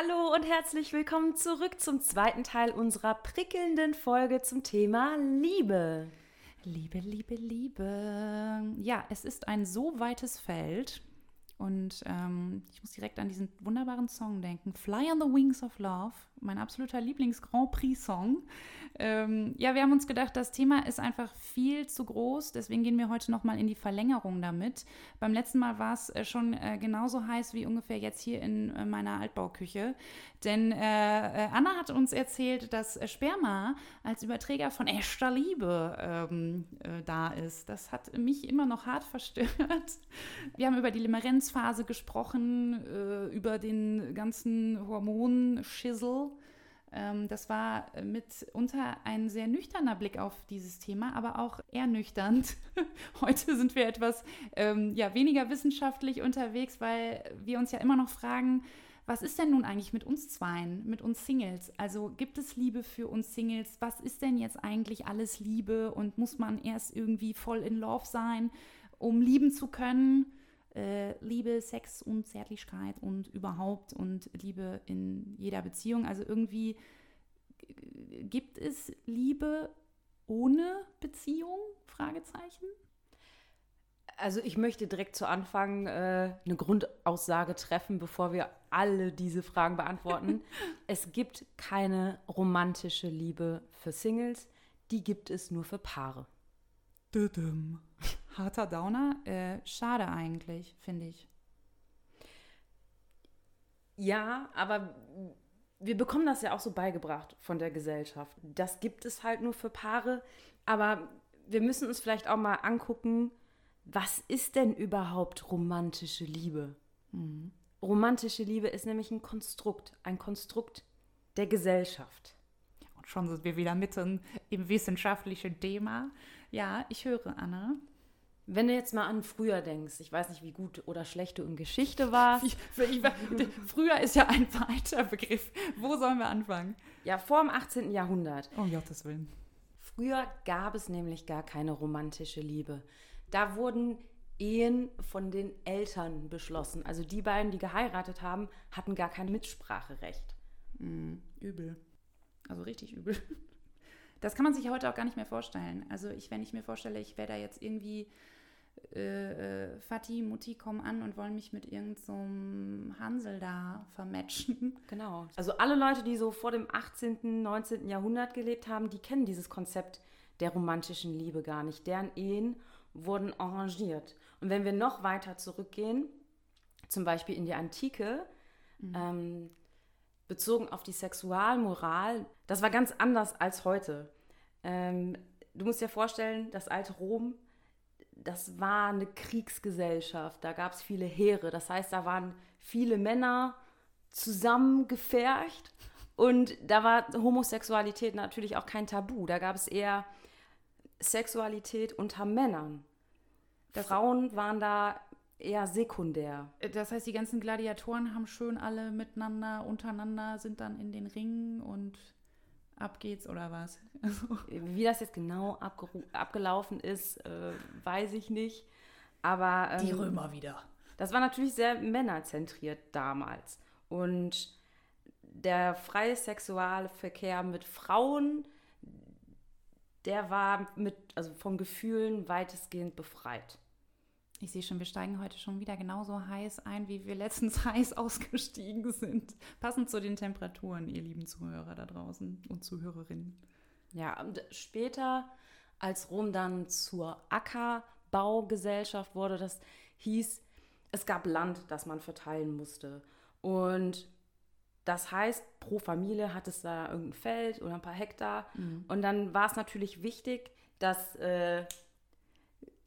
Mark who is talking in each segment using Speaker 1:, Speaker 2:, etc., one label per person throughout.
Speaker 1: Hallo und herzlich willkommen zurück zum zweiten Teil unserer prickelnden Folge zum Thema Liebe.
Speaker 2: Liebe, Liebe, Liebe. Ja, es ist ein so weites Feld. Und ähm, ich muss direkt an diesen wunderbaren Song denken. Fly on the Wings of Love, mein absoluter Lieblings-Grand Prix-Song. Ähm, ja, wir haben uns gedacht, das Thema ist einfach viel zu groß, deswegen gehen wir heute nochmal in die Verlängerung damit. Beim letzten Mal war es äh, schon äh, genauso heiß wie ungefähr jetzt hier in äh, meiner Altbauküche. Denn äh, äh, Anna hat uns erzählt, dass Sperma als Überträger von echter Liebe ähm, äh, da ist. Das hat mich immer noch hart verstört. Wir haben über die Limerenzphase gesprochen, über den ganzen Hormonschissel das war mitunter ein sehr nüchterner Blick auf dieses Thema, aber auch ernüchternd. Heute sind wir etwas ähm, ja, weniger wissenschaftlich unterwegs, weil wir uns ja immer noch fragen, was ist denn nun eigentlich mit uns Zweien, mit uns Singles? Also gibt es Liebe für uns Singles? Was ist denn jetzt eigentlich alles Liebe und muss man erst irgendwie voll in Love sein, um lieben zu können? Äh, Liebe, Sex und Zärtlichkeit und überhaupt und Liebe in jeder Beziehung. Also irgendwie gibt es Liebe ohne Beziehung? Fragezeichen.
Speaker 1: Also ich möchte direkt zu Anfang äh, eine Grundaussage treffen, bevor wir alle diese Fragen beantworten. es gibt keine romantische Liebe für Singles, die gibt es nur für Paare.
Speaker 2: Düdüm. Harter Downer, äh, schade eigentlich, finde ich.
Speaker 1: Ja, aber wir bekommen das ja auch so beigebracht von der Gesellschaft. Das gibt es halt nur für Paare, aber wir müssen uns vielleicht auch mal angucken, was ist denn überhaupt romantische Liebe? Mhm. Romantische Liebe ist nämlich ein Konstrukt, ein Konstrukt der Gesellschaft.
Speaker 2: Und schon sind wir wieder mitten im wissenschaftlichen Thema. Ja, ich höre, Anna.
Speaker 1: Wenn du jetzt mal an früher denkst, ich weiß nicht, wie gut oder schlecht du in Geschichte warst. Ich,
Speaker 2: ich, früher ist ja ein weiter Begriff. Wo sollen wir anfangen?
Speaker 1: Ja, vor dem 18. Jahrhundert.
Speaker 2: Um Gottes Willen.
Speaker 1: Früher gab es nämlich gar keine romantische Liebe. Da wurden Ehen von den Eltern beschlossen. Also die beiden, die geheiratet haben, hatten gar kein Mitspracherecht.
Speaker 2: Mhm, übel. Also richtig übel. Das kann man sich heute auch gar nicht mehr vorstellen. Also ich, wenn ich mir vorstelle, ich wäre da jetzt irgendwie äh, äh, Vati, Mutti kommen an und wollen mich mit irgendeinem so Hansel da vermatchen.
Speaker 1: Genau. Also alle Leute, die so vor dem 18., 19. Jahrhundert gelebt haben, die kennen dieses Konzept der romantischen Liebe gar nicht. Deren Ehen wurden arrangiert. Und wenn wir noch weiter zurückgehen, zum Beispiel in die Antike, mhm. ähm, bezogen auf die Sexualmoral, das war ganz anders als heute. Ähm, du musst dir vorstellen, das alte Rom das war eine Kriegsgesellschaft. Da gab es viele Heere. Das heißt, da waren viele Männer zusammengefercht. Und da war Homosexualität natürlich auch kein Tabu. Da gab es eher Sexualität unter Männern. Das Frauen waren da eher sekundär.
Speaker 2: Das heißt, die ganzen Gladiatoren haben schön alle miteinander, untereinander, sind dann in den Ringen und ab geht's oder was?
Speaker 1: Wie das jetzt genau abgelaufen ist, äh, weiß ich nicht. Aber
Speaker 2: ähm, die Römer wieder.
Speaker 1: Das war natürlich sehr männerzentriert damals. Und der freie Sexualverkehr mit Frauen, der war mit, also von Gefühlen weitestgehend befreit.
Speaker 2: Ich sehe schon, wir steigen heute schon wieder genauso heiß ein, wie wir letztens heiß ausgestiegen sind. Passend zu den Temperaturen, ihr lieben Zuhörer da draußen und Zuhörerinnen.
Speaker 1: Ja, und später, als Rom dann zur Ackerbaugesellschaft wurde, das hieß, es gab Land, das man verteilen musste. Und das heißt, pro Familie hat es da irgendein Feld oder ein paar Hektar. Mhm. Und dann war es natürlich wichtig, dass äh,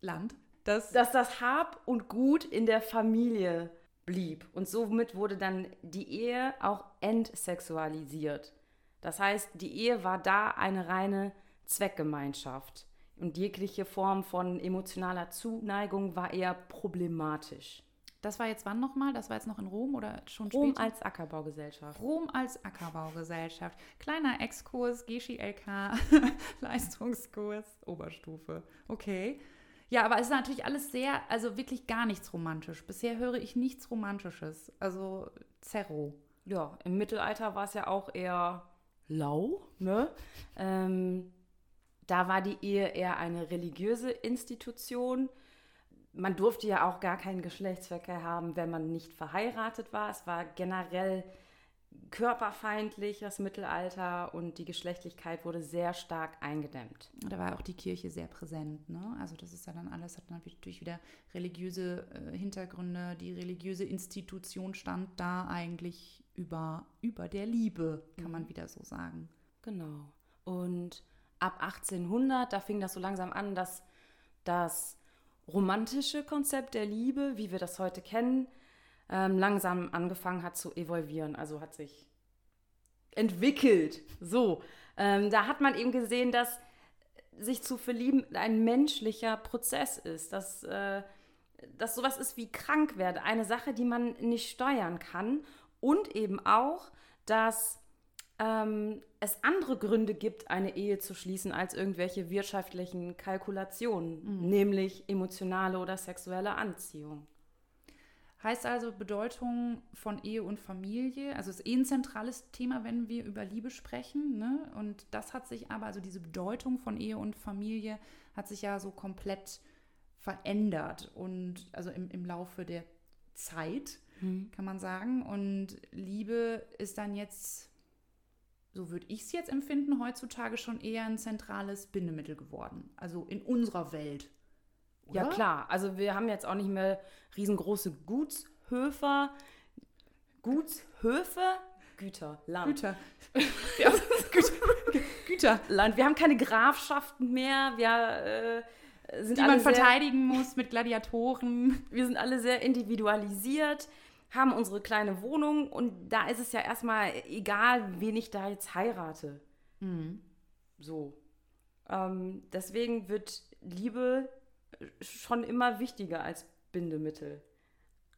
Speaker 2: Land
Speaker 1: dass, dass das Hab und Gut in der Familie blieb. Und somit wurde dann die Ehe auch entsexualisiert. Das heißt, die Ehe war da eine reine Zweckgemeinschaft. Und jegliche Form von emotionaler Zuneigung war eher problematisch.
Speaker 2: Das war jetzt wann nochmal? Das war jetzt noch in Rom oder schon
Speaker 1: Rom später? Rom als Ackerbaugesellschaft.
Speaker 2: Rom als Ackerbaugesellschaft. Kleiner Exkurs, Geschi LK, Leistungskurs, Oberstufe. Okay. Ja, aber es ist natürlich alles sehr, also wirklich gar nichts romantisch. Bisher höre ich nichts Romantisches. Also Zerro.
Speaker 1: ja, im Mittelalter war es ja auch eher lau, ne? Ähm, da war die Ehe eher eine religiöse Institution. Man durfte ja auch gar keinen Geschlechtsverkehr haben, wenn man nicht verheiratet war. Es war generell körperfeindlich, das Mittelalter, und die Geschlechtlichkeit wurde sehr stark eingedämmt.
Speaker 2: Da war auch die Kirche sehr präsent. Ne? Also das ist ja dann alles, hat natürlich wieder religiöse äh, Hintergründe. Die religiöse Institution stand da eigentlich über, über der Liebe, kann mhm. man wieder so sagen.
Speaker 1: Genau. Und ab 1800, da fing das so langsam an, dass das romantische Konzept der Liebe, wie wir das heute kennen, ähm, langsam angefangen hat zu evolvieren, also hat sich entwickelt. So, ähm, da hat man eben gesehen, dass sich zu verlieben ein menschlicher Prozess ist, dass, äh, dass sowas ist wie krank werden, eine Sache, die man nicht steuern kann und eben auch, dass ähm, es andere Gründe gibt, eine Ehe zu schließen, als irgendwelche wirtschaftlichen Kalkulationen, mhm. nämlich emotionale oder sexuelle Anziehung.
Speaker 2: Heißt also Bedeutung von Ehe und Familie, also ist eh ein zentrales Thema, wenn wir über Liebe sprechen. Ne? Und das hat sich aber, also diese Bedeutung von Ehe und Familie hat sich ja so komplett verändert und also im, im Laufe der Zeit, mhm. kann man sagen. Und Liebe ist dann jetzt, so würde ich es jetzt empfinden, heutzutage schon eher ein zentrales Bindemittel geworden. Also in unserer Welt.
Speaker 1: Oder? Ja, klar. Also wir haben jetzt auch nicht mehr riesengroße Gutshöfer. Gutshöfe? Güter, Land.
Speaker 2: Güter. ja, Güter.
Speaker 1: Güterland. Wir haben keine Grafschaften mehr. Wir äh, sind
Speaker 2: Die man verteidigen muss mit Gladiatoren.
Speaker 1: Wir sind alle sehr individualisiert, haben unsere kleine Wohnung und da ist es ja erstmal egal, wen ich da jetzt heirate. Mhm. So. Ähm, deswegen wird Liebe schon immer wichtiger als Bindemittel.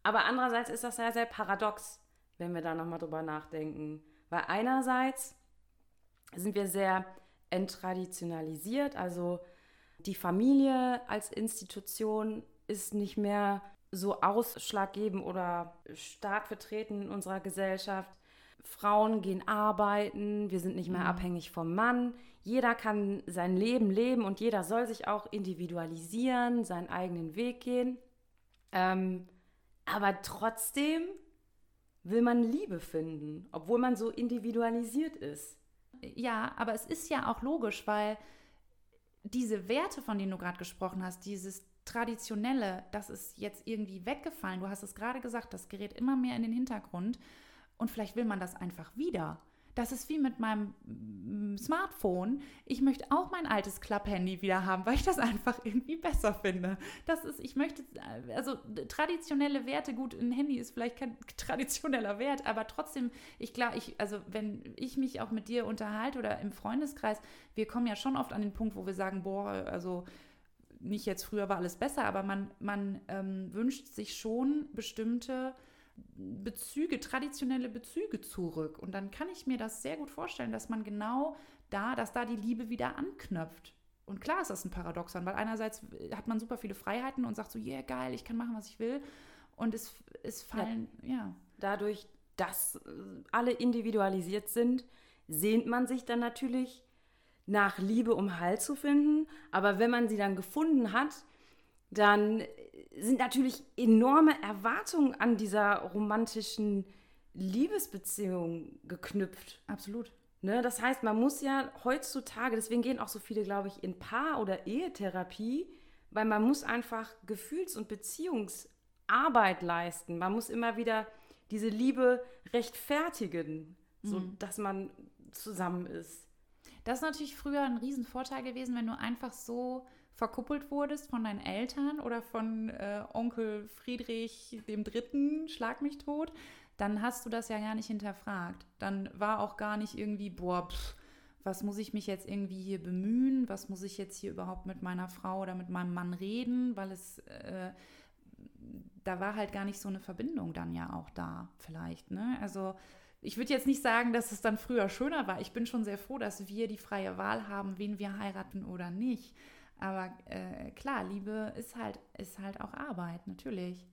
Speaker 1: Aber andererseits ist das sehr, sehr paradox, wenn wir da nochmal drüber nachdenken. Weil einerseits sind wir sehr enttraditionalisiert, also die Familie als Institution ist nicht mehr so ausschlaggebend oder stark vertreten in unserer Gesellschaft. Frauen gehen arbeiten, wir sind nicht mehr mhm. abhängig vom Mann. Jeder kann sein Leben leben und jeder soll sich auch individualisieren, seinen eigenen Weg gehen. Ähm, aber trotzdem will man Liebe finden, obwohl man so individualisiert ist.
Speaker 2: Ja, aber es ist ja auch logisch, weil diese Werte, von denen du gerade gesprochen hast, dieses Traditionelle, das ist jetzt irgendwie weggefallen. Du hast es gerade gesagt, das gerät immer mehr in den Hintergrund. Und vielleicht will man das einfach wieder. Das ist wie mit meinem mm, Smartphone. Ich möchte auch mein altes Klapp-Handy wieder haben, weil ich das einfach irgendwie besser finde. Das ist, ich möchte, also traditionelle Werte, gut, ein Handy ist vielleicht kein traditioneller Wert, aber trotzdem, ich glaube, ich, also wenn ich mich auch mit dir unterhalte oder im Freundeskreis, wir kommen ja schon oft an den Punkt, wo wir sagen, boah, also nicht jetzt früher war alles besser, aber man, man ähm, wünscht sich schon bestimmte Bezüge, traditionelle Bezüge zurück. Und dann kann ich mir das sehr gut vorstellen, dass man genau da, dass da die Liebe wieder anknüpft. Und klar ist das ein Paradoxon, weil einerseits hat man super viele Freiheiten und sagt so, yeah, geil, ich kann machen, was ich will. Und es, es fallen, ja. ja.
Speaker 1: Dadurch, dass alle individualisiert sind, sehnt man sich dann natürlich nach Liebe, um Halt zu finden. Aber wenn man sie dann gefunden hat, dann sind natürlich enorme Erwartungen an dieser romantischen Liebesbeziehung geknüpft.
Speaker 2: Absolut.
Speaker 1: Ne? Das heißt, man muss ja heutzutage, deswegen gehen auch so viele, glaube ich, in Paar- oder Ehetherapie, weil man muss einfach Gefühls- und Beziehungsarbeit leisten. Man muss immer wieder diese Liebe rechtfertigen, mhm. so dass man zusammen ist.
Speaker 2: Das ist natürlich früher ein Riesenvorteil gewesen, wenn du einfach so verkuppelt wurdest von deinen Eltern oder von äh, Onkel Friedrich dem Dritten, schlag mich tot, dann hast du das ja gar nicht hinterfragt. Dann war auch gar nicht irgendwie, boah, pff, was muss ich mich jetzt irgendwie hier bemühen? Was muss ich jetzt hier überhaupt mit meiner Frau oder mit meinem Mann reden? Weil es, äh, da war halt gar nicht so eine Verbindung dann ja auch da, vielleicht. Ne? Also, ich würde jetzt nicht sagen, dass es dann früher schöner war. Ich bin schon sehr froh, dass wir die freie Wahl haben, wen wir heiraten oder nicht. Aber äh, klar, Liebe ist halt, ist halt auch Arbeit, natürlich.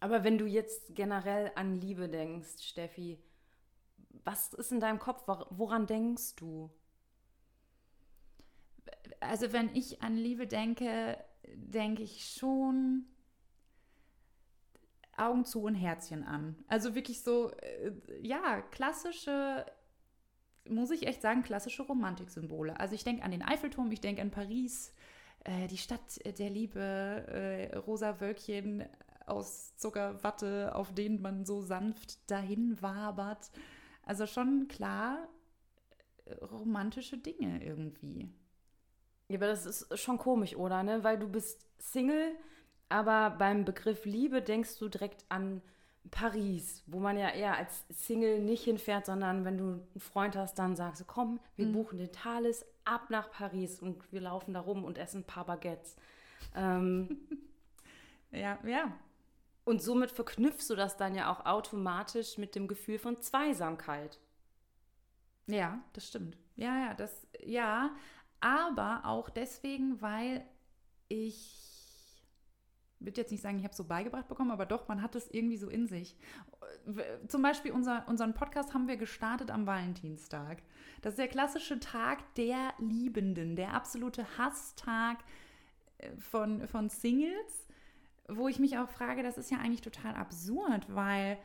Speaker 1: Aber wenn du jetzt generell an Liebe denkst, Steffi, was ist in deinem Kopf? Woran denkst du?
Speaker 2: Also wenn ich an Liebe denke, denke ich schon Augen zu und Herzchen an. Also wirklich so, äh, ja, klassische, muss ich echt sagen, klassische Romantiksymbole. Also ich denke an den Eiffelturm, ich denke an Paris, äh, die Stadt der Liebe, äh, rosa Wölkchen aus Zuckerwatte, auf denen man so sanft dahin wabert. Also schon klar äh, romantische Dinge irgendwie.
Speaker 1: Ja, aber das ist schon komisch, oder? Ne? Weil du bist Single, aber beim Begriff Liebe denkst du direkt an Paris, wo man ja eher als Single nicht hinfährt, sondern wenn du einen Freund hast, dann sagst du, komm, wir mhm. buchen den Thales ab nach Paris und wir laufen da rum und essen ein paar Baguettes. Ähm,
Speaker 2: ja, ja.
Speaker 1: Und somit verknüpfst du das dann ja auch automatisch mit dem Gefühl von Zweisamkeit.
Speaker 2: Ja, das stimmt. Ja, ja, das, ja, aber auch deswegen, weil ich würde jetzt nicht sagen, ich habe es so beigebracht bekommen, aber doch, man hat es irgendwie so in sich. Zum Beispiel unser, unseren Podcast haben wir gestartet am Valentinstag. Das ist der klassische Tag der Liebenden, der absolute Hasstag äh, von, von Singles, wo ich mich auch frage, das ist ja eigentlich total absurd, weil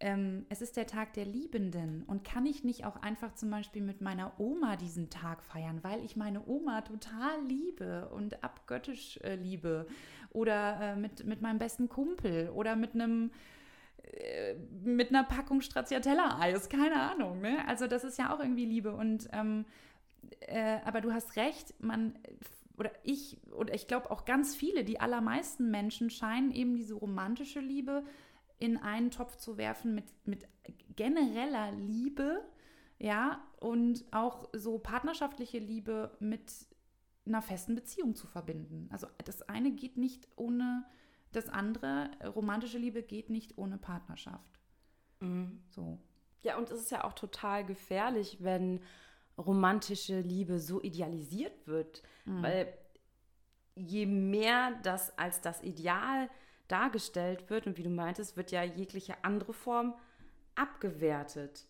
Speaker 2: ähm, es ist der Tag der Liebenden und kann ich nicht auch einfach zum Beispiel mit meiner Oma diesen Tag feiern, weil ich meine Oma total liebe und abgöttisch äh, liebe oder äh, mit, mit meinem besten Kumpel oder mit einem äh, mit einer Packung Stracciatella-Eis, keine Ahnung. Ne? Also das ist ja auch irgendwie Liebe und ähm, äh, aber du hast recht, man oder ich oder ich glaube auch ganz viele, die allermeisten Menschen scheinen eben diese romantische Liebe in einen Topf zu werfen mit, mit genereller Liebe, ja, und auch so partnerschaftliche Liebe mit einer festen Beziehung zu verbinden. Also das eine geht nicht ohne das andere, romantische Liebe geht nicht ohne Partnerschaft.
Speaker 1: Mhm. So. Ja, und es ist ja auch total gefährlich, wenn romantische Liebe so idealisiert wird, mhm. weil je mehr das als das Ideal dargestellt wird und wie du meintest, wird ja jegliche andere Form abgewertet.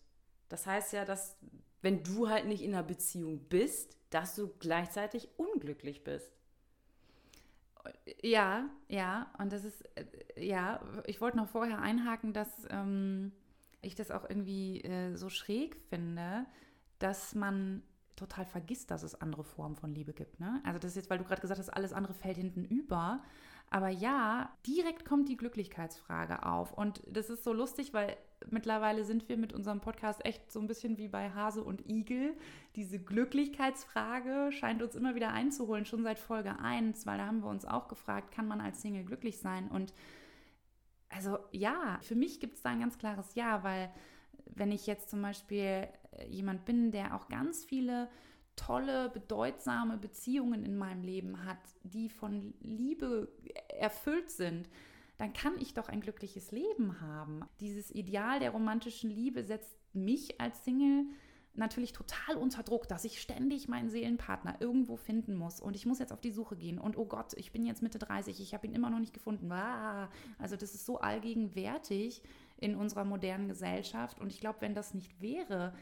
Speaker 1: Das heißt ja, dass wenn du halt nicht in einer Beziehung bist, dass du gleichzeitig unglücklich bist.
Speaker 2: Ja, ja, und das ist, äh, ja, ich wollte noch vorher einhaken, dass ähm, ich das auch irgendwie äh, so schräg finde, dass man total vergisst, dass es andere Formen von Liebe gibt. Ne? Also das ist jetzt, weil du gerade gesagt hast, alles andere fällt hinten über. Aber ja, direkt kommt die Glücklichkeitsfrage auf. Und das ist so lustig, weil mittlerweile sind wir mit unserem Podcast echt so ein bisschen wie bei Hase und Igel. Diese Glücklichkeitsfrage scheint uns immer wieder einzuholen, schon seit Folge 1, weil da haben wir uns auch gefragt, kann man als Single glücklich sein? Und also ja, für mich gibt es da ein ganz klares Ja, weil wenn ich jetzt zum Beispiel jemand bin, der auch ganz viele tolle, bedeutsame Beziehungen in meinem Leben hat, die von Liebe erfüllt sind, dann kann ich doch ein glückliches Leben haben. Dieses Ideal der romantischen Liebe setzt mich als Single natürlich total unter Druck, dass ich ständig meinen Seelenpartner irgendwo finden muss und ich muss jetzt auf die Suche gehen und oh Gott, ich bin jetzt Mitte 30, ich habe ihn immer noch nicht gefunden. Also das ist so allgegenwärtig in unserer modernen Gesellschaft und ich glaube, wenn das nicht wäre,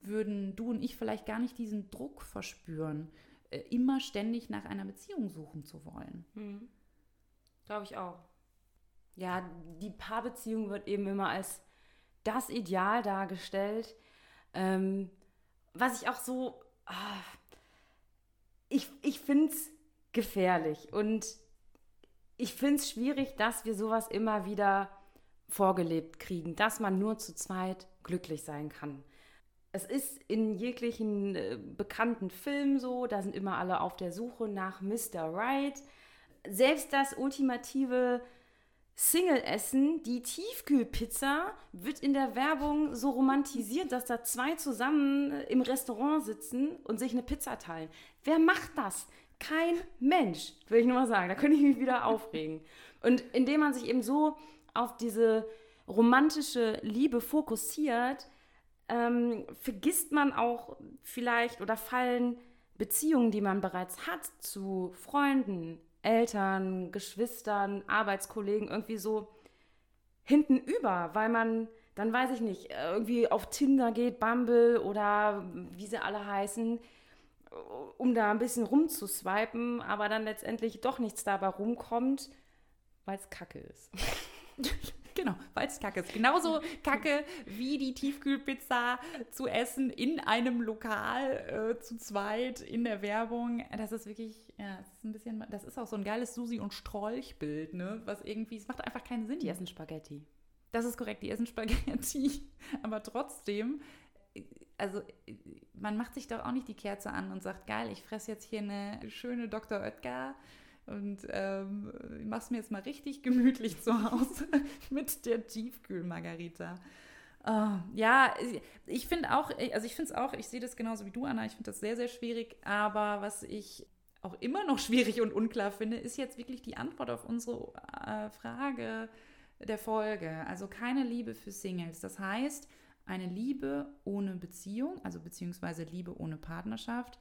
Speaker 2: würden du und ich vielleicht gar nicht diesen Druck verspüren, äh, immer ständig nach einer Beziehung suchen zu wollen.
Speaker 1: Hm. Glaube ich auch. Ja, die Paarbeziehung wird eben immer als das Ideal dargestellt. Ähm, was ich auch so. Ah, ich ich finde es gefährlich und ich finde es schwierig, dass wir sowas immer wieder vorgelebt kriegen, dass man nur zu zweit glücklich sein kann. Es ist in jeglichen äh, bekannten Filmen so, da sind immer alle auf der Suche nach Mr. Right. Selbst das ultimative Single-Essen, die Tiefkühlpizza, wird in der Werbung so romantisiert, dass da zwei zusammen äh, im Restaurant sitzen und sich eine Pizza teilen. Wer macht das? Kein Mensch, will ich nur mal sagen. Da könnte ich mich wieder aufregen. Und indem man sich eben so auf diese romantische Liebe fokussiert, ähm, vergisst man auch vielleicht oder fallen Beziehungen, die man bereits hat zu Freunden, Eltern, Geschwistern, Arbeitskollegen irgendwie so hinten über, weil man dann weiß ich nicht, irgendwie auf Tinder geht, Bumble oder wie sie alle heißen, um da ein bisschen rumzuswipen, aber dann letztendlich doch nichts dabei rumkommt, weil es kacke ist.
Speaker 2: Genau, weil es kacke ist. Genauso kacke wie die Tiefkühlpizza zu essen in einem Lokal äh, zu zweit in der Werbung. Das ist wirklich, ja, das ist ein bisschen, das ist auch so ein geiles Susi- und Strolch-Bild, ne? Was irgendwie, es macht einfach keinen Sinn.
Speaker 1: Die essen Spaghetti.
Speaker 2: Das ist korrekt, die essen Spaghetti. Aber trotzdem, also man macht sich doch auch nicht die Kerze an und sagt, geil, ich fresse jetzt hier eine schöne Dr. Oetker und ähm, mach's mir jetzt mal richtig gemütlich zu Hause mit der Tiefkühlmargarita. Uh, ja, ich finde auch, also ich finde es auch, ich sehe das genauso wie du, Anna, ich finde das sehr, sehr schwierig, aber was ich auch immer noch schwierig und unklar finde, ist jetzt wirklich die Antwort auf unsere äh, Frage der Folge. Also keine Liebe für Singles. Das heißt, eine Liebe ohne Beziehung, also beziehungsweise Liebe ohne Partnerschaft,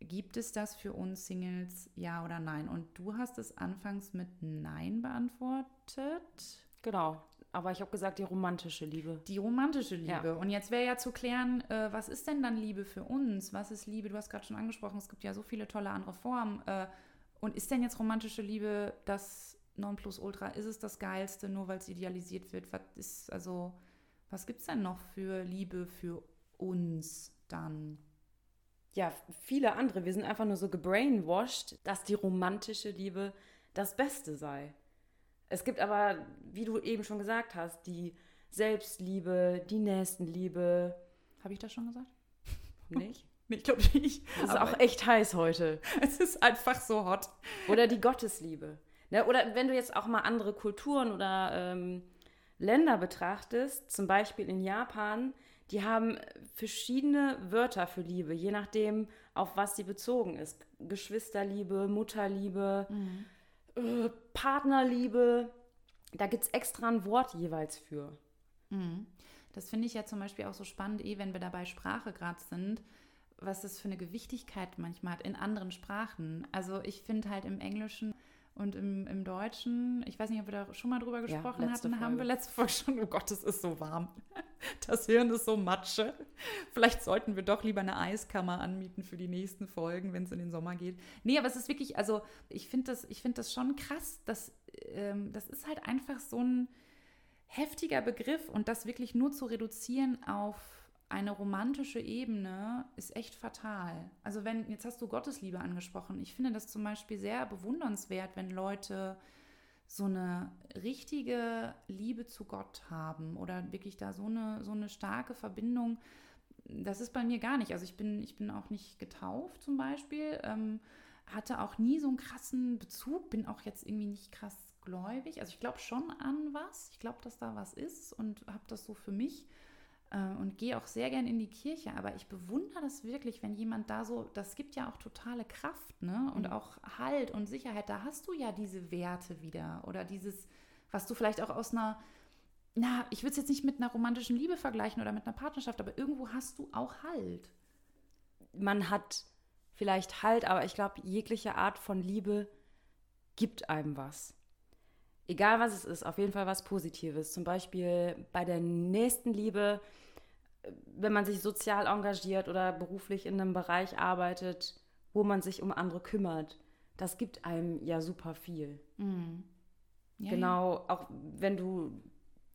Speaker 2: Gibt es das für uns Singles, ja oder nein? Und du hast es anfangs mit Nein beantwortet.
Speaker 1: Genau. Aber ich habe gesagt, die romantische Liebe.
Speaker 2: Die romantische Liebe. Ja. Und jetzt wäre ja zu klären, äh, was ist denn dann Liebe für uns? Was ist Liebe? Du hast gerade schon angesprochen, es gibt ja so viele tolle andere Formen. Äh, und ist denn jetzt romantische Liebe das Nonplusultra? Ist es das Geilste, nur weil es idealisiert wird? Was ist, also, was gibt es denn noch für Liebe für uns dann?
Speaker 1: Ja, viele andere. Wir sind einfach nur so gebrainwashed, dass die romantische Liebe das Beste sei. Es gibt aber, wie du eben schon gesagt hast, die Selbstliebe, die Nächstenliebe.
Speaker 2: Habe ich das schon gesagt?
Speaker 1: Nicht?
Speaker 2: ich glaube nicht.
Speaker 1: Es ist auch echt heiß heute.
Speaker 2: Es ist einfach so hot.
Speaker 1: Oder die Gottesliebe. Ne? Oder wenn du jetzt auch mal andere Kulturen oder ähm, Länder betrachtest, zum Beispiel in Japan, die haben verschiedene Wörter für Liebe, je nachdem, auf was sie bezogen ist. Geschwisterliebe, Mutterliebe, mhm. äh, Partnerliebe. Da gibt es extra ein Wort jeweils für.
Speaker 2: Mhm. Das finde ich ja zum Beispiel auch so spannend, eh, wenn wir dabei Sprache gerade sind, was das für eine Gewichtigkeit manchmal hat in anderen Sprachen. Also ich finde halt im Englischen und im, im Deutschen, ich weiß nicht, ob wir da schon mal drüber gesprochen ja, hatten, Folge. haben wir letzte Folge schon, oh Gott, es ist so warm. Das Hirn ist so matsche. Vielleicht sollten wir doch lieber eine Eiskammer anmieten für die nächsten Folgen, wenn es in den Sommer geht. Nee, aber es ist wirklich, also ich finde das, find das schon krass. Dass, ähm, das ist halt einfach so ein heftiger Begriff und das wirklich nur zu reduzieren auf eine romantische Ebene ist echt fatal. Also wenn, jetzt hast du Gottesliebe angesprochen. Ich finde das zum Beispiel sehr bewundernswert, wenn Leute so eine richtige Liebe zu Gott haben oder wirklich da so eine, so eine starke Verbindung. Das ist bei mir gar nicht. Also ich bin, ich bin auch nicht getauft zum Beispiel, ähm, hatte auch nie so einen krassen Bezug, bin auch jetzt irgendwie nicht krass gläubig. Also ich glaube schon an was. Ich glaube, dass da was ist und habe das so für mich und gehe auch sehr gern in die Kirche, aber ich bewundere das wirklich, wenn jemand da so, das gibt ja auch totale Kraft, ne? Und mhm. auch Halt und Sicherheit, da hast du ja diese Werte wieder oder dieses, was du vielleicht auch aus einer, na, ich würde es jetzt nicht mit einer romantischen Liebe vergleichen oder mit einer Partnerschaft, aber irgendwo hast du auch Halt.
Speaker 1: Man hat vielleicht Halt, aber ich glaube, jegliche Art von Liebe gibt einem was egal was es ist, auf jeden Fall was Positives. Zum Beispiel bei der nächsten Liebe, wenn man sich sozial engagiert oder beruflich in einem Bereich arbeitet, wo man sich um andere kümmert. Das gibt einem ja super viel. Mhm. Ja, genau, ja. auch wenn du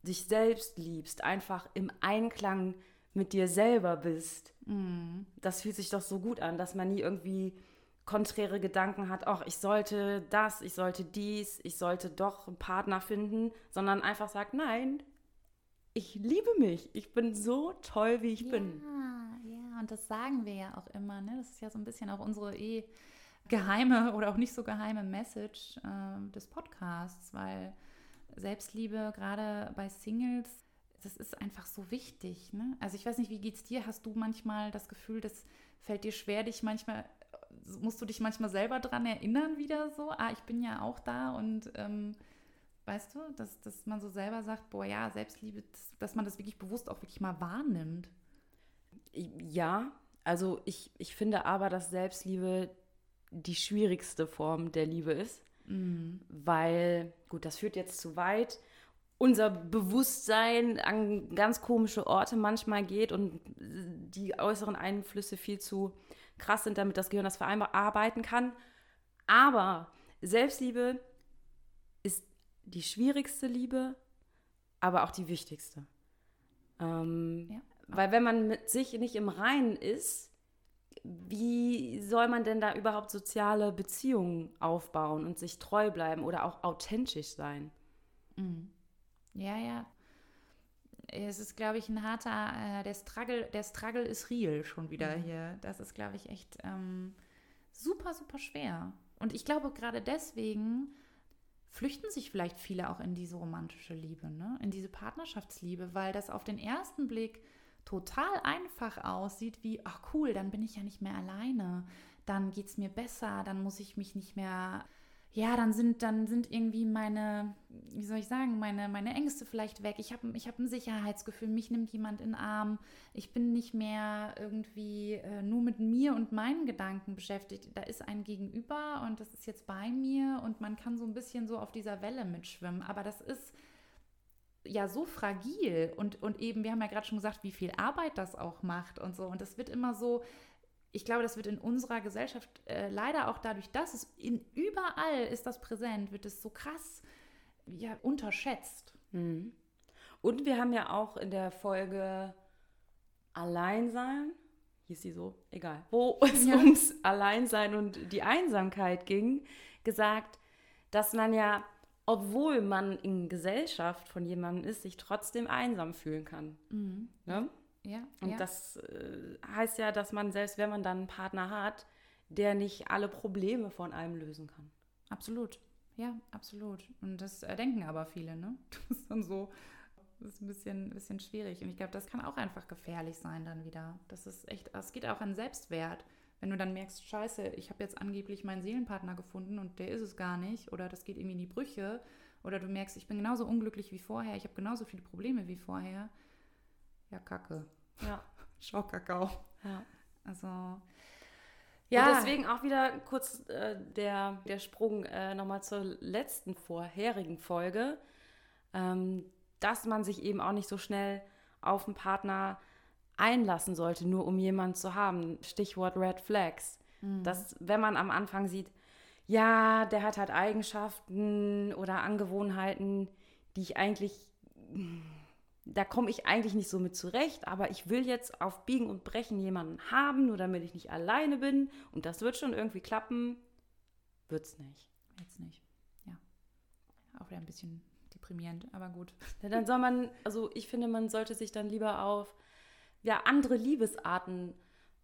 Speaker 1: dich selbst liebst, einfach im Einklang mit dir selber bist. Mhm. Das fühlt sich doch so gut an, dass man nie irgendwie konträre Gedanken hat, ach, ich sollte das, ich sollte dies, ich sollte doch einen Partner finden, sondern einfach sagt, nein, ich liebe mich, ich bin so toll, wie ich
Speaker 2: ja,
Speaker 1: bin.
Speaker 2: Ja, und das sagen wir ja auch immer, ne? Das ist ja so ein bisschen auch unsere eh geheime oder auch nicht so geheime Message äh, des Podcasts, weil Selbstliebe gerade bei Singles, das ist einfach so wichtig. Ne? Also ich weiß nicht, wie geht's dir? Hast du manchmal das Gefühl, das fällt dir schwer, dich manchmal musst du dich manchmal selber dran erinnern, wieder so, ah, ich bin ja auch da und ähm, weißt du, dass, dass man so selber sagt, boah, ja, Selbstliebe, dass, dass man das wirklich bewusst auch wirklich mal wahrnimmt.
Speaker 1: Ja, also ich, ich finde aber, dass Selbstliebe die schwierigste Form der Liebe ist, mhm. weil, gut, das führt jetzt zu weit, unser Bewusstsein an ganz komische Orte manchmal geht und die äußeren Einflüsse viel zu krass sind, damit das Gehirn das verarbeiten kann. Aber Selbstliebe ist die schwierigste Liebe, aber auch die wichtigste. Ähm, ja. Weil wenn man mit sich nicht im Reinen ist, wie soll man denn da überhaupt soziale Beziehungen aufbauen und sich treu bleiben oder auch authentisch sein?
Speaker 2: Mhm. Ja, ja. Es ist, glaube ich, ein harter, äh, der Struggle, der Struggle ist real schon wieder mhm. hier. Das ist, glaube ich, echt ähm, super, super schwer. Und ich glaube, gerade deswegen flüchten sich vielleicht viele auch in diese romantische Liebe, ne? in diese Partnerschaftsliebe, weil das auf den ersten Blick total einfach aussieht, wie, ach cool, dann bin ich ja nicht mehr alleine, dann geht es mir besser, dann muss ich mich nicht mehr, ja, dann sind, dann sind irgendwie meine, wie soll ich sagen, meine, meine Ängste vielleicht weg. Ich habe ich hab ein Sicherheitsgefühl, mich nimmt jemand in den Arm. Ich bin nicht mehr irgendwie äh, nur mit mir und meinen Gedanken beschäftigt. Da ist ein Gegenüber und das ist jetzt bei mir und man kann so ein bisschen so auf dieser Welle mitschwimmen. Aber das ist ja so fragil und, und eben, wir haben ja gerade schon gesagt, wie viel Arbeit das auch macht und so. Und das wird immer so, ich glaube, das wird in unserer Gesellschaft äh, leider auch dadurch, dass es in überall ist das präsent, wird es so krass ja, unterschätzt.
Speaker 1: Mhm. Und wir haben ja auch in der Folge Alleinsein, hieß sie so, egal, wo es ja. ums Alleinsein und die Einsamkeit ging, gesagt, dass man ja obwohl man in Gesellschaft von jemandem ist, sich trotzdem einsam fühlen kann. Mhm. Ne? Ja. Und ja. das äh, heißt ja, dass man, selbst wenn man dann einen Partner hat, der nicht alle Probleme von einem lösen kann.
Speaker 2: Absolut. Ja, absolut. Und das denken aber viele, ne? Das ist dann so, das ist ein bisschen, ein bisschen schwierig. Und ich glaube, das kann auch einfach gefährlich sein dann wieder. Das ist echt, es geht auch an Selbstwert. Wenn du dann merkst, scheiße, ich habe jetzt angeblich meinen Seelenpartner gefunden und der ist es gar nicht oder das geht irgendwie in die Brüche oder du merkst, ich bin genauso unglücklich wie vorher, ich habe genauso viele Probleme wie vorher. Ja, kacke.
Speaker 1: Ja.
Speaker 2: Schau Kakao.
Speaker 1: Ja.
Speaker 2: Also.
Speaker 1: Ja, und deswegen auch wieder kurz äh, der, der Sprung äh, nochmal zur letzten vorherigen Folge, ähm, dass man sich eben auch nicht so schnell auf einen Partner einlassen sollte, nur um jemanden zu haben. Stichwort Red Flags. Mhm. Dass, wenn man am Anfang sieht, ja, der hat halt Eigenschaften oder Angewohnheiten, die ich eigentlich, da komme ich eigentlich nicht so mit zurecht, aber ich will jetzt auf Biegen und Brechen jemanden haben, nur damit ich nicht alleine bin und das wird schon irgendwie klappen, wird's nicht.
Speaker 2: Jetzt nicht, ja. Auch wieder ein bisschen deprimierend, aber gut.
Speaker 1: Ja, dann soll man, also ich finde, man sollte sich dann lieber auf ja, andere Liebesarten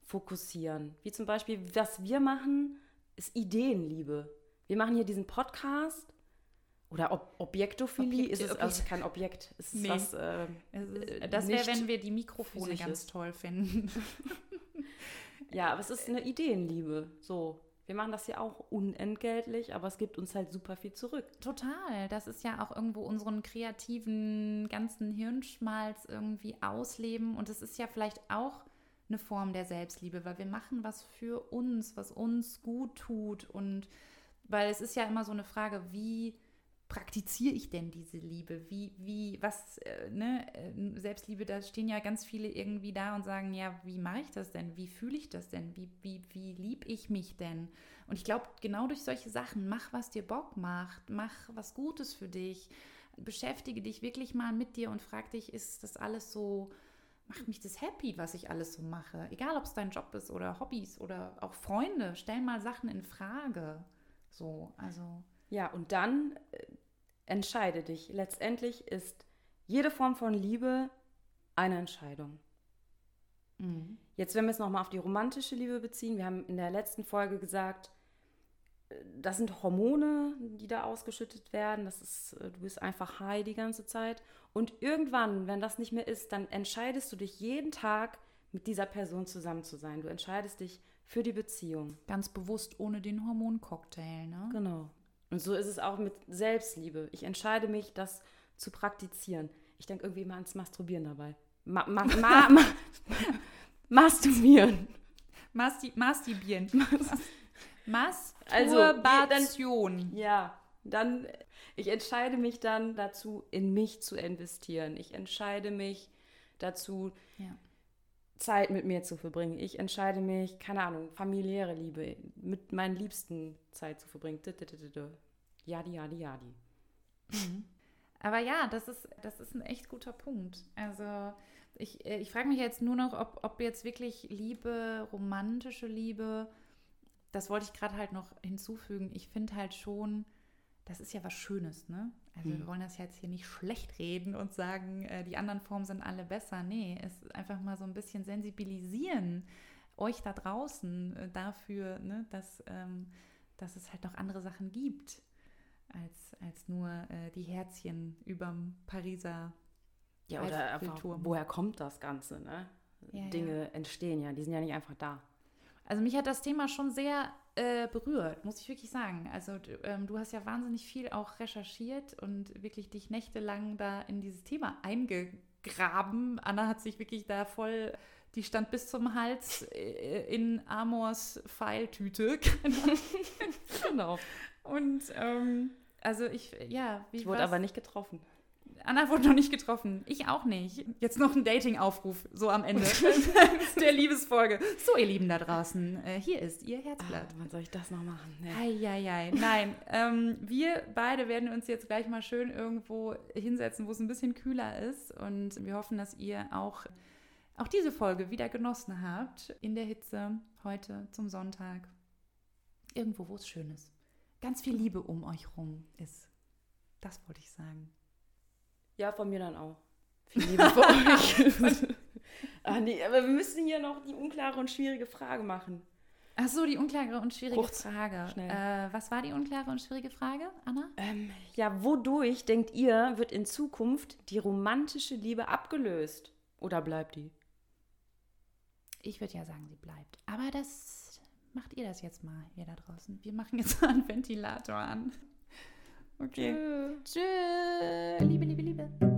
Speaker 1: fokussieren. Wie zum Beispiel, was wir machen, ist Ideenliebe. Wir machen hier diesen Podcast. Oder Ob Objektophilie Objekt, ist es also kein Objekt. Es ist nee. was. Äh,
Speaker 2: ist, das wäre, wenn wir die Mikrofone ganz toll finden.
Speaker 1: ja, aber es ist eine Ideenliebe. So. Wir machen das ja auch unentgeltlich, aber es gibt uns halt super viel zurück.
Speaker 2: Total. Das ist ja auch irgendwo unseren kreativen ganzen Hirnschmalz irgendwie ausleben. Und es ist ja vielleicht auch eine Form der Selbstliebe, weil wir machen was für uns, was uns gut tut. Und weil es ist ja immer so eine Frage, wie praktiziere ich denn diese Liebe? Wie, wie, was, äh, ne, äh, Selbstliebe, da stehen ja ganz viele irgendwie da und sagen, ja, wie mache ich das denn? Wie fühle ich das denn? Wie, wie, wie lieb ich mich denn? Und ich glaube, genau durch solche Sachen, mach, was dir Bock macht, mach was Gutes für dich, beschäftige dich wirklich mal mit dir und frag dich, ist das alles so, macht mich das happy, was ich alles so mache? Egal, ob es dein Job ist oder Hobbys oder auch Freunde, stell mal Sachen in Frage. So, also.
Speaker 1: Ja, und dann äh, entscheide dich. Letztendlich ist jede Form von Liebe eine Entscheidung. Mhm. Jetzt, wenn wir es nochmal auf die romantische Liebe beziehen, wir haben in der letzten Folge gesagt, äh, das sind Hormone, die da ausgeschüttet werden. Das ist, äh, du bist einfach high die ganze Zeit. Und irgendwann, wenn das nicht mehr ist, dann entscheidest du dich jeden Tag mit dieser Person zusammen zu sein. Du entscheidest dich für die Beziehung.
Speaker 2: Ganz bewusst ohne den Hormoncocktail, ne?
Speaker 1: Genau. Und so ist es auch mit Selbstliebe. Ich entscheide mich, das zu praktizieren. Ich denke irgendwie immer ans Masturbieren dabei. Ma, ma, ma, ma masturbieren.
Speaker 2: Masti, masturbieren. Masturbation. Also,
Speaker 1: ja, dann, ich entscheide mich dann dazu, in mich zu investieren. Ich entscheide mich dazu,
Speaker 2: Ja.
Speaker 1: Zeit mit mir zu verbringen. Ich entscheide mich, keine Ahnung, familiäre Liebe, mit meinen Liebsten Zeit zu verbringen. Jadi, jadi, jadi.
Speaker 2: Aber ja, das ist, das ist ein echt guter Punkt. Also ich, äh, ich frage mich jetzt nur noch, ob, ob jetzt wirklich Liebe, romantische Liebe, das wollte ich gerade halt noch hinzufügen. Ich finde halt schon, das ist ja was Schönes, ne? Also
Speaker 1: Hm.
Speaker 2: wir wollen das jetzt hier nicht schlecht reden und sagen, äh, die anderen Formen sind alle besser. Nee, es ist einfach mal so ein bisschen sensibilisieren euch da draußen äh, dafür, ne, dass, ähm, dass es halt noch andere Sachen gibt als, als nur äh, die Herzchen überm Pariser.
Speaker 1: Ja, oder einfach, woher kommt das Ganze, ne?
Speaker 2: Ja, ja.
Speaker 1: Dinge entstehen ja, die sind ja nicht einfach da.
Speaker 2: Also mich hat das Thema schon sehr äh, berührt, muss ich wirklich sagen. Also du, ähm, du hast ja wahnsinnig viel auch recherchiert und wirklich dich nächtelang da in dieses Thema eingegraben. Anna hat sich wirklich da voll, die stand bis zum Hals äh, in Amors Pfeiltüte.
Speaker 1: Genau.
Speaker 2: und ähm, also ich, ja, wie
Speaker 1: Ich wurde aber nicht getroffen.
Speaker 2: Anna wurde noch nicht getroffen. Ich auch nicht. Jetzt noch ein Dating-Aufruf, so am Ende der Liebesfolge. So, ihr Lieben da draußen, äh, hier ist ihr
Speaker 1: Ah,
Speaker 2: Herzblatt.
Speaker 1: wann soll ich das noch machen? Nee.
Speaker 2: Eieiei. Nein, ähm, wir beide werden uns jetzt gleich mal schön irgendwo hinsetzen, wo es ein bisschen kühler ist. Und wir hoffen, dass ihr auch, auch diese Folge wieder genossen habt in der Hitze heute zum Sonntag. Irgendwo, wo es schön ist. Ganz viel Liebe um euch rum ist. Das wollte ich sagen.
Speaker 1: Ja, von mir dann auch. Viel Liebe für euch. ah, nee, aber wir müssen hier noch die unklare und schwierige Frage machen.
Speaker 2: Ach so, die unklare und schwierige
Speaker 1: Kurz,
Speaker 2: Frage. Äh, was war die unklare und schwierige Frage, Anna?
Speaker 1: Ähm, ja, wodurch, denkt ihr, wird in Zukunft die romantische Liebe abgelöst? Oder bleibt die?
Speaker 2: Ich würde ja sagen, sie bleibt. Aber das macht ihr das jetzt mal, ihr da draußen. Wir machen jetzt mal einen Ventilator an. Okay. Tschö. Liebe, liebe, liebe.